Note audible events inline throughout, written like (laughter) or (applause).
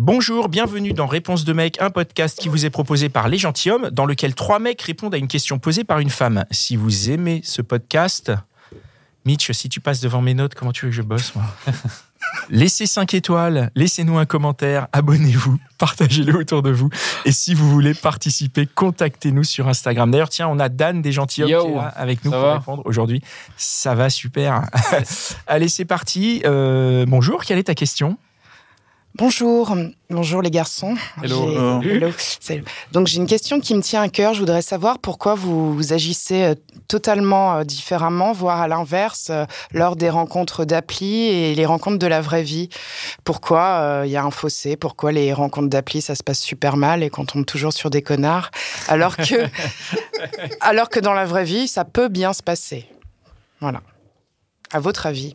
Bonjour, bienvenue dans Réponse de mec, un podcast qui vous est proposé par Les Gentilhommes, dans lequel trois mecs répondent à une question posée par une femme. Si vous aimez ce podcast, Mitch, si tu passes devant mes notes, comment tu veux que je bosse, moi (laughs) Laissez 5 étoiles, laissez-nous un commentaire, abonnez-vous, (laughs) partagez-le autour de vous. Et si vous voulez participer, contactez-nous sur Instagram. D'ailleurs, tiens, on a Dan des Gentilhommes Yo, qui est là avec nous pour va répondre aujourd'hui. Ça va super. (laughs) Allez, c'est parti. Euh, bonjour, quelle est ta question? Bonjour, bonjour les garçons. Hello. Donc j'ai une question qui me tient à cœur. Je voudrais savoir pourquoi vous, vous agissez euh, totalement euh, différemment, voire à l'inverse, euh, lors des rencontres d'appli et les rencontres de la vraie vie. Pourquoi euh, il y a un fossé? Pourquoi les rencontres d'appli ça se passe super mal et qu'on tombe toujours sur des connards, alors que (laughs) alors que dans la vraie vie ça peut bien se passer. Voilà. À votre avis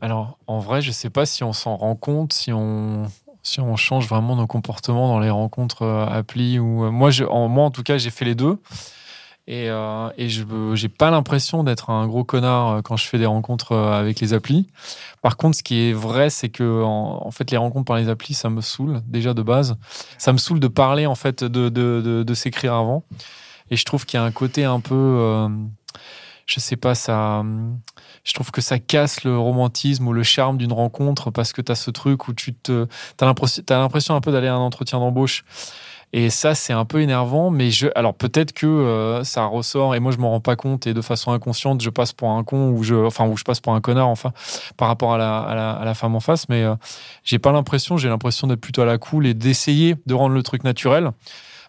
Alors, en vrai, je sais pas si on s'en rend compte, si on, si on change vraiment nos comportements dans les rencontres euh, appli ou euh, moi, en, moi, en tout cas, j'ai fait les deux. Et, euh, et je j'ai pas l'impression d'être un gros connard euh, quand je fais des rencontres avec les applis. Par contre, ce qui est vrai, c'est que en, fait, les rencontres par les applis, ça me saoule déjà de base. Ça me saoule de parler en fait, de, de, de, de s'écrire avant. Et je trouve qu'il y a un côté un peu, je sais pas, ça, je trouve que ça casse le romantisme ou le charme d'une rencontre parce que tu as ce truc où tu te, as l'impression, un peu d'aller à un entretien d'embauche. Et ça, c'est un peu énervant, mais je, alors peut-être que euh, ça ressort et moi je m'en rends pas compte et de façon inconsciente, je passe pour un con ou je, enfin, ou je passe pour un connard, enfin, par rapport à la, femme en face, mais euh, j'ai pas l'impression, j'ai l'impression d'être plutôt à la cool et d'essayer de rendre le truc naturel,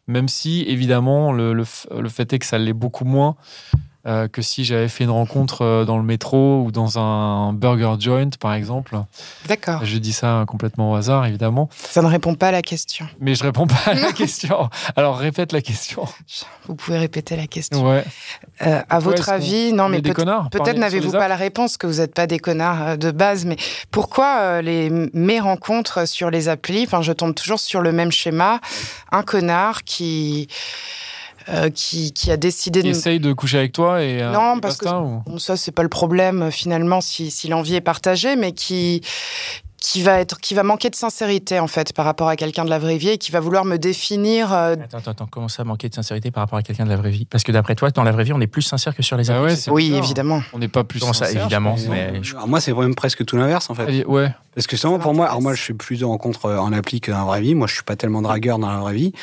même si évidemment le, le fait est que ça l'est beaucoup moins euh, que si j'avais fait une rencontre euh, dans le métro ou dans un burger joint, par exemple. D'accord. Je dis ça complètement au hasard, évidemment. Ça ne répond pas à la question. Mais je réponds pas à la (laughs) question. Alors répète la question. Vous pouvez répéter la question. Ouais. Euh, à votre avis, non, on mais peut- peut-être Parler n'avez-vous pas la réponse, que vous n'êtes pas des connards de base, mais pourquoi euh, les, mes rencontres sur les applis, enfin, je tombe toujours sur le même schéma, un connard qui, euh, qui, qui a décidé Qui de... essaye de coucher avec toi et. euh, Non, et parce que ou- Bon, ça, c'est pas le problème euh, finalement si, si l'envie est partagée, mais qui qui va être qui va manquer de sincérité en fait par rapport à quelqu'un de la vraie vie et qui va vouloir me définir euh, Attends, attends, attends, comment ça manquer de sincérité par rapport à quelqu'un de la vraie vie? Parce que d'après toi, dans la vraie vie, on est plus sincère que sur les Bah applis. ouais, c'est c'est oui bizarre. évidemment On n'est pas plus. Comment ça, sincère, évidemment, mais je- Alors moi, c'est même presque tout l'inverse en fait. Allez, ouais. Parce que justement, Ça pour moi, alors moi, je fais plus de rencontres euh, en appli que dans la vraie vie. Moi, je suis pas tellement dragueur dans la vraie vie.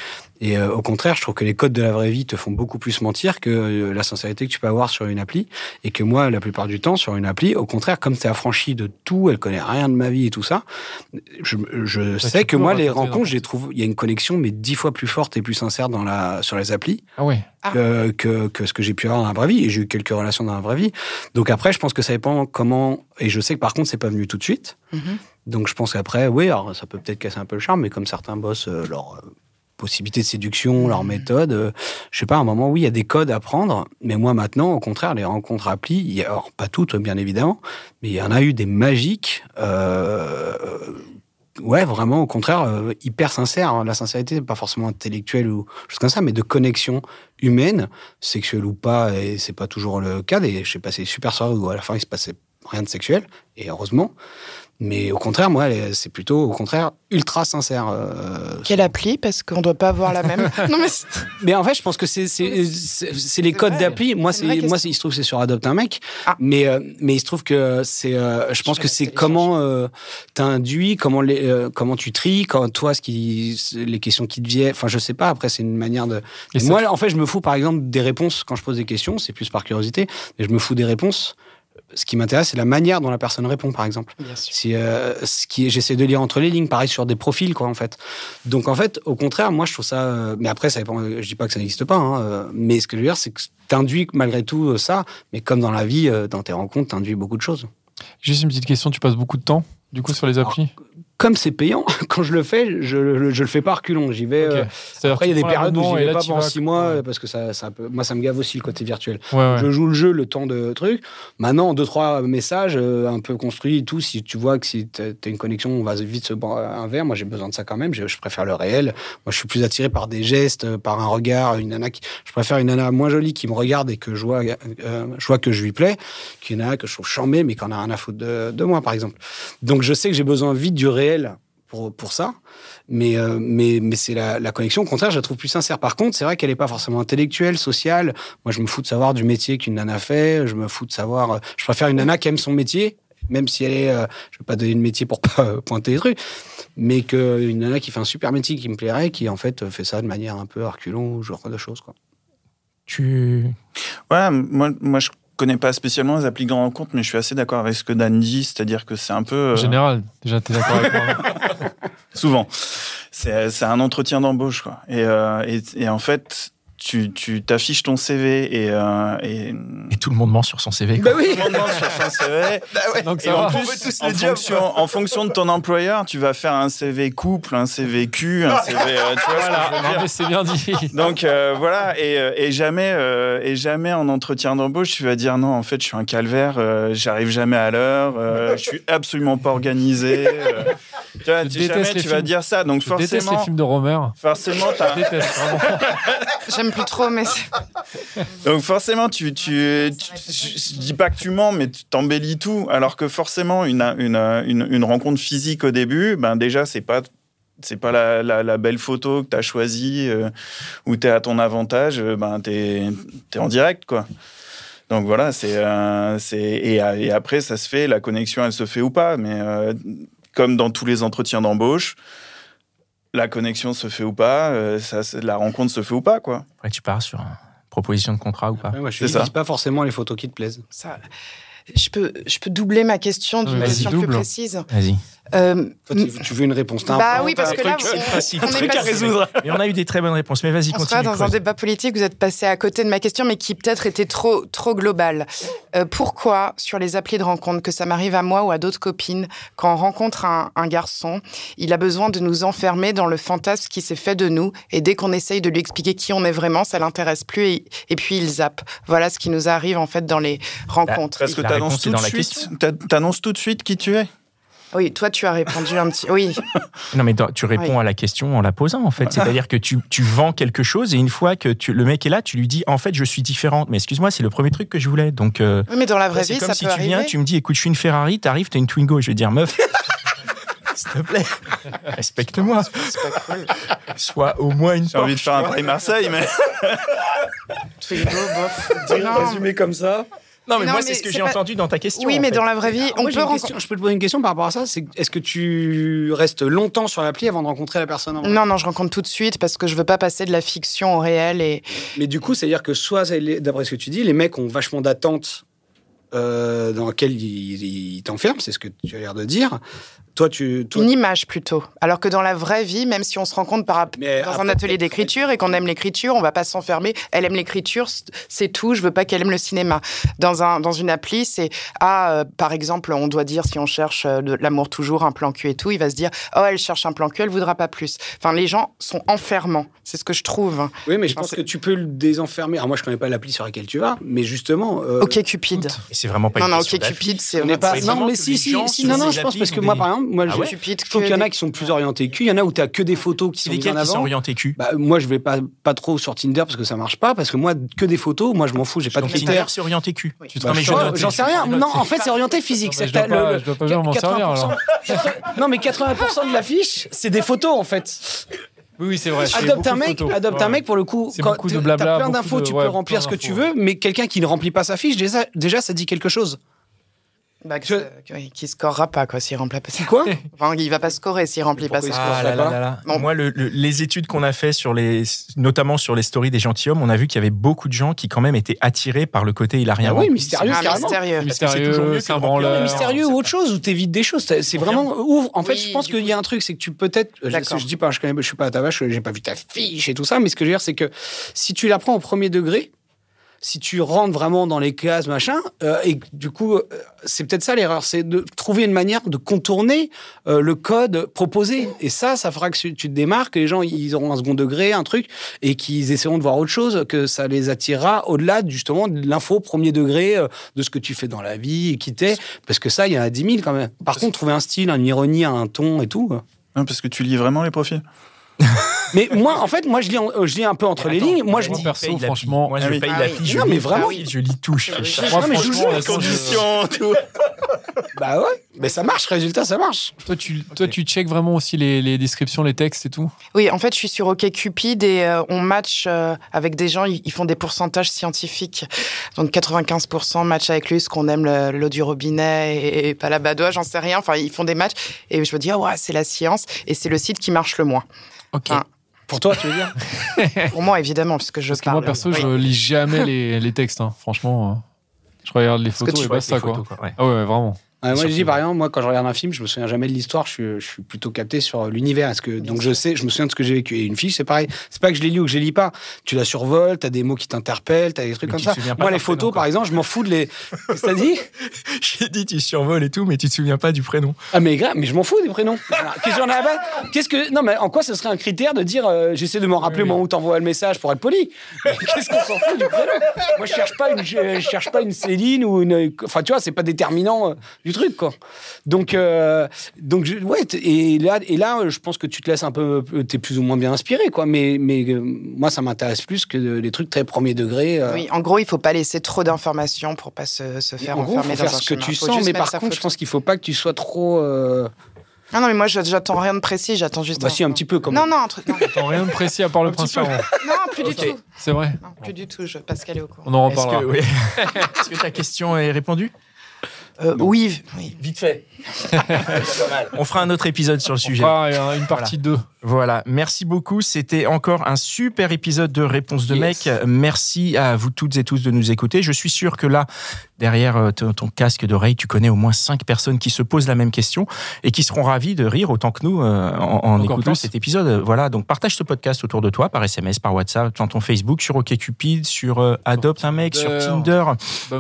Et euh, au contraire, je trouve que les codes de la vraie vie te font beaucoup plus mentir que euh, la sincérité que tu peux avoir sur une appli. Et que moi, la plupart du temps, sur une appli, au contraire, comme tu es affranchi de tout, elle connaît rien de ma vie et tout ça, je, je Bah, sais que moi, les rencontres, j'ai trouvé, il y a une connexion, mais dix fois plus forte et plus sincère dans la, sur les applis Ah ouais. Ah. que, que, que ce que j'ai pu avoir dans la vraie vie. Et j'ai eu quelques relations dans la vraie vie. Donc après, je pense que ça dépend comment. Et je sais que par contre, c'est pas venu tout de suite. Mhm. Donc je pense qu'après, oui, alors ça peut peut-être casser un peu le charme, mais comme certains bossent euh, leur euh, possibilité de séduction, leur méthode, euh, je sais pas, à un moment, oui, il y a des codes à prendre, mais moi maintenant, au contraire, les rencontres appli, il y a, alors pas toutes, bien évidemment, mais il y en a eu des magiques. Euh, Ouais, vraiment, au contraire, euh, hyper sincère. hein. La sincérité, pas forcément intellectuelle ou chose comme ça, mais de connexion humaine, sexuelle ou pas, et c'est pas toujours le cas. Et je sais pas, c'est super soirées où à la fin il se passait rien de sexuel, et heureusement. Mais au contraire, moi, c'est plutôt, au contraire, ultra sincère. euh, quelle appli parce qu'on doit pas avoir la même (laughs) non mais en fait, je pense que c'est les codes d'appli. Moi, C'est il se trouve que c'est sur Adopte un mec. Ah. Mais euh, mais il se trouve que c'est. euh, je pense que c'est comment euh, t'induis, comment les, euh, comment tu tries, quand toi, ce qui les questions qui te viennent. Enfin, je sais pas. Après, c'est une manière de. Et moi, en fait, je me fous par exemple des réponses quand je pose des questions. C'est plus par curiosité, mais je me fous des réponses. Ce qui m'intéresse, c'est la manière dont la personne répond, par exemple. bien sûr Si, euh, ce qui, j'essaie de lire entre les lignes, pareil sur des profils, quoi, en fait. Donc, en fait, au contraire, moi, je trouve ça. euh, mais après, ça dépend. euh, Je dis pas que ça n'existe pas, hein, euh, mais ce que je veux dire, c'est que t'induis malgré tout ça. Mais comme dans la vie, dans tes rencontres, t'induis beaucoup de choses. Juste une petite question, tu passes beaucoup de temps du coup sur les applis? Comme c'est payant, (laughs) quand je le fais, je, je le fais pas reculons. J'y vais. Euh, après, il y a des périodes où j'y vais là, pas pendant six mois Ouais. parce que ça, ça peut- moi, ça me gave aussi le côté virtuel. Ouais, ouais. Je joue le jeu le temps de truc. Maintenant, deux, trois messages euh, un peu construits et tout. Si tu vois que si tu as une connexion, on va vite se boire un verre. Moi, j'ai besoin de ça quand même. Je, je préfère le réel. Moi, je suis plus attiré par des gestes, euh, par un regard. Une nana qui, je préfère une nana moins jolie qui me regarde et que je vois, euh, je vois que je lui plais qu'une nana que je trouve charmée mais qu'on a rien à foutre de, de moi, par exemple. Donc, je sais que j'ai besoin vite du réel pour, pour ça. Mais, euh, mais, mais c'est la, la connexion, au contraire, je la trouve plus sincère. Par contre, c'est vrai qu'elle n'est pas forcément intellectuelle, sociale. Moi, je me fous de savoir du métier qu'une nana fait. Je me fous de savoir. euh, Je préfère une nana qui aime son métier, même si elle est. euh, je vais pas donner de métier pour (laughs) pas pointer les trucs, mais qu'une nana qui fait un super métier qui me plairait, qui en fait fait ça de manière un peu arculon, genre de choses. Quoi. Tu. Ouais, moi, moi je connais pas spécialement les applis de rencontre, mais je suis assez d'accord avec ce que Dan dit, c'est-à-dire que c'est un peu. En euh, général, déjà, t'es d'accord avec moi (laughs) souvent. C'est c'est un entretien d'embauche, quoi. Et, euh, et, et en fait, tu tu t'affiches ton CV et, euh, et Et tout le monde ment sur son CV. quoi. Bah oui tout le monde demande sur son CV. (laughs) Donc Et ça en va. plus, en fonction, en fonction de ton employeur, tu vas faire un CV couple, un CV cul, un CV. euh, tu vois ce que je veux Voilà, dire c'est bien dit. Donc euh, voilà, et, et jamais, euh, et jamais en entretien d'embauche, tu vas dire non, en fait, je suis un calvaire, euh, j'arrive jamais à l'heure, euh, je suis absolument pas organisé. (laughs) tu vois, Je tu- jamais tu vas films. dire ça. Donc Je déteste les forcément, films de Romer. forcément, Je t'as- déteste vraiment. (laughs) J'aime plus trop, mais donc forcément, tu, tu, tu- je, je dis pas que tu mens, mais tu t'embellis tout. Alors que forcément, une, une, une, une rencontre physique au début, ben déjà, c'est pas c'est pas la, la, la belle photo que tu as choisie euh, où tu es à ton avantage, euh, ben tu es, en direct quoi. Donc voilà, c'est euh, c'est et, et après ça se fait, la connexion elle se fait ou pas, mais euh, comme dans tous les entretiens d'embauche, la connexion se fait ou pas, euh, ça, la rencontre se fait ou pas quoi. Après, tu pars sur une proposition de contrat ou pas. Ouais, je C'est ne ça. dis pas forcément les photos qui te plaisent. ça. Je peux, je peux doubler ma question d'une question plus précise. Vas-y. Euh, Toi, tu, tu veux une réponse t'as un Bah oui, parce que là, truc, on- Facile, on est truc à résoudre. (laughs) Mais on a eu des très bonnes réponses. Mais vas-y, On sera continue. dans un débat politique, vous êtes passé à côté de ma question, mais qui peut-être était trop, trop global. Euh, pourquoi, sur les applis de rencontre, que ça m'arrive à moi ou à d'autres copines, quand on rencontre un, un garçon, il a besoin de nous enfermer dans le fantasme qui s'est fait de nous, et dès qu'on essaye de lui expliquer qui on est vraiment, ça l'intéresse plus, et, et puis il zappe. Voilà ce qui nous arrive en fait dans les rencontres. Parce que réponse annonces est tout dans la suite, question. t'a- t'annonces tout de suite qui tu es. Oui, toi tu as répondu un petit. Oui, (laughs) Non, mais tu réponds Oui. à la question en la posant, en fait. C'est-à-dire que tu, tu vends quelque chose et une fois que tu, le mec est là, tu lui dis, en fait, je suis différente. Mais excuse-moi, c'est le premier truc que je voulais. Donc, euh, Oui, mais dans la vraie vie, comme ça si peut tu arriver. viens, tu me dis, écoute, je suis une Ferrari, t'arrives, t'es une Twingo. Je vais dire, meuf, (laughs) s'il te plaît, respecte-moi. Sois au moins une J'ai envie de faire un. Paris-Marseille, mais. Twingo, bof. Résumé comme ça. Non, mais Non, moi, c'est ce que c'est j'ai pas- entendu dans ta question. Oui, mais fait. dans la vraie vie, on moi, peut rencontrer. question. Je peux te poser une question par rapport à ça. C'est est-ce que tu restes longtemps sur l'appli avant de rencontrer la personne en vrai? Non, non, je rencontre tout de suite parce que je veux pas passer de la fiction au réel et Mais du coup, c'est-à-dire que soit, c'est les- d'après ce que tu dis, les mecs ont vachement d'attentes euh, dans lesquelles ils, ils t'enferment, c'est ce que tu as l'air de dire. Toi, tu. Toi, une image plutôt. Alors que dans la vraie vie, même si on se rencontre par, Mais dans un atelier d'écriture et qu'on aime l'écriture, on va pas s'enfermer. Elle aime l'écriture, c'est tout. Je veux pas qu'elle aime le cinéma. Dans un dans une appli, c'est ah euh, par exemple, on doit dire si on cherche euh, de l'amour toujours, un plan cul et tout, il va se dire oh elle cherche un plan cul, elle voudra pas plus. Enfin les gens sont enfermants. C'est ce que je trouve. oui, mais je Enfin, pense que tu peux le désenfermer. Alors, moi, je connais pas l'appli sur laquelle tu vas, mais justement. euh, Ok Cupid. C'est vraiment pas Non non, ok. Cupid, c'est on n'est pas. Non, mais si, si, si. Non, non, je pense parce que moi, par exemple, moi, Ah je, ouais Cupid. je trouve qu'il y en a qui sont plus orientés cul. Il y en a où tu as que des photos qui sont mises qui sont orientés cul? Bah, moi, je vais pas, pas trop sur Tinder parce que ça marche pas. Parce que moi, que des photos, moi, je m'en fous, j'ai pas de critères. Tinder, c'est orienté cul. Oui. Tu te Bah, J'en je- sais rien. Non, en fait, c'est orienté physique. Non, mais C'est je dois pas- le- je dois pas bien m'en servir, alors. (laughs) Non, mais 80% de l'affiche, c'est des photos en fait. Oui, oui, c'est vrai. c'est Adopte un mec, adopte un mec pour le coup. Quand beaucoup de blabla, plein d'infos, tu ouais, peux remplir ce que tu veux, mais quelqu'un qui ne remplit pas sa fiche, déjà, déjà ça dit quelque chose. Bah, que Je- ça- qui scorera pas quoi s'il remplit pas. Quoi (laughs) Enfin, il va pas scorer s'il remplit pas ça. Ah là pas là là là. Bon. Moi, le- le- les études qu'on a fait sur les, notamment sur les stories des gentilshommes, on a vu qu'il y avait beaucoup de gens qui quand même étaient attirés par le côté il a rien. Ah oui, mystérieux, Ah, carrément. mystérieux. Parce que c'est toujours mieux Mystérieux, c'est branleur. mystérieux ou autre chose où t'évites des choses. C'est vraiment ouvre. En fait, Oui, je pense qu'il y a un truc, c'est que tu peut-être. Je, D'accord. je dis pas, je, connais, je suis pas à ta vache, j'ai pas vu ta fiche et tout ça, mais ce que je veux dire, c'est que si tu la prends au premier degré, si tu rentres vraiment dans les cases, machin, euh, et du coup, euh, c'est peut-être ça l'erreur, c'est de trouver une manière de contourner euh, le code proposé. Et ça, ça fera que tu tu te démarques, que les gens ils auront un second degré, un truc, et qu'ils essaieront de voir autre chose, que ça les attirera au-delà justement de l'info premier degré euh, de ce que tu fais dans la vie et qui t'es. Parce que ça, il y en a 10 000 quand même. Par contre, trouver un style, une ironie, un ton et tout. Non, parce que tu lis vraiment les profils. (laughs) Mais moi, en fait, moi, je lis, en- euh, je lis un peu entre les Attends, lignes. Moi, je dis. perso, franchement- moi je Ah paye Ah l'appli, oui. je Non, lis mais vraiment. je lis tout. Je fais chier. Non, mais je vous franchement, jure, la chose, Conditions, (laughs) tout. Bah ouais, mais ça marche, résultat, ça marche. Toi, tu, toi, tu check vraiment aussi les, les descriptions, les textes et tout? Oui, en fait, je suis sur OkCupid et euh, on match euh, avec des gens, ils, ils font des pourcentages scientifiques. Donc 95% match avec lui, ce qu'on aime le- l'eau du robinet et, et pas la badoie, j'en sais rien. Enfin, ils font des matchs et je me dis, ah ouais, c'est la science et c'est le site qui marche le moins. Ok. Ah. Pour toi, tu veux dire (laughs) Pour moi, évidemment, puisque je Parce que parle. moi, perso, Oui. je lis jamais les, les textes. hein. Franchement, euh, je regarde les photos et basta, quoi. photos, quoi, ouais. Ah ouais, vraiment. Ouais, moi, je dis par exemple, moi, quand je regarde un film, je me souviens jamais de l'histoire. Je suis, je suis plutôt capté sur l'univers. Est-ce que donc je sais, je me souviens de ce que j'ai vécu. Et une fiche, c'est pareil. C'est pas que je les lis ou que je les lis pas. Tu la survoles, t'as des mots qui t'interpellent, t'as des trucs Mais comme ça. Moi, les photos, quoi. par exemple, je m'en fous de les. (laughs) Qu'est-ce que t'as dit? J'ai dit tu survoles et tout, mais tu te souviens pas du prénom. Ah mais grave, mais je m'en fous des prénoms. Qu'est-ce qu'il y en a Qu'est-ce que non mais en quoi ce serait un critère de dire euh, j'essaie de me rappeler au moment où t'envoies le message pour être poli? Qu'est-ce qu'on s'en fout du prénom? Moi je cherche pas une je cherche pas une Céline ou une enfin tu vois c'est pas déterminant euh, du truc quoi. Donc euh, donc je- ouais et là et là je pense que tu te laisses un peu t'es plus ou moins bien inspiré quoi mais mais euh, moi ça m'intéresse plus que les trucs très premier degré. euh, Oui, en gros, il faut pas laisser trop d'informations pour pas se, se faire en gros, enfermer faut dans faire un ce que tu Faut sens, mais par contre, je pense qu'il faut pas que tu sois trop. euh, Non, non, mais moi, je- j'attends rien de précis, j'attends juste. Bah, si, un petit peu, comme- Non, non, un truc. T'as rien de précis à part le principe. non plus du tout. C'est vrai. Non, plus du tout. Je... Pascal est au courant. On en Est-ce reparlera. que, oui. (laughs) Est-ce que ta question est répondue? Euh, oui, oui. Vite fait. (laughs) On fera un autre épisode sur le On sujet. fera euh, une partie 2. Voilà, merci beaucoup. C'était encore un super épisode de Réponse de Yes. mec. Merci à vous toutes et tous de nous écouter. Je suis sûr que là, derrière euh, ton, ton casque d'oreille, tu connais au moins cinq personnes qui se posent la même question et qui seront ravies de rire autant que nous euh, en, écoutant plus. cet épisode. Voilà, donc partage ce podcast autour de toi par SMS, par WhatsApp, dans ton Facebook, sur OkCupid, sur euh, Adopte un mec, sur Tinder,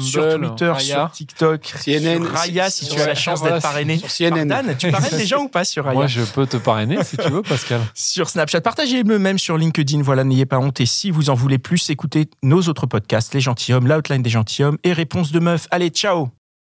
sur Twitter, sur TikTok, CNN, sur Raya si tu as la chance d'être parrainé. sur CNN. Par Dan, tu parraines des gens ou pas sur Raya Moi, je peux te parrainer si tu veux, Pascal. (laughs) sur Snapchat. Partagez-le même sur LinkedIn. Voilà, n'ayez pas honte. Et si vous en voulez plus, écoutez nos autres podcasts, Les Gentilhommes, l'Outline des Gentilhommes et Réponse de Meuf. Allez, ciao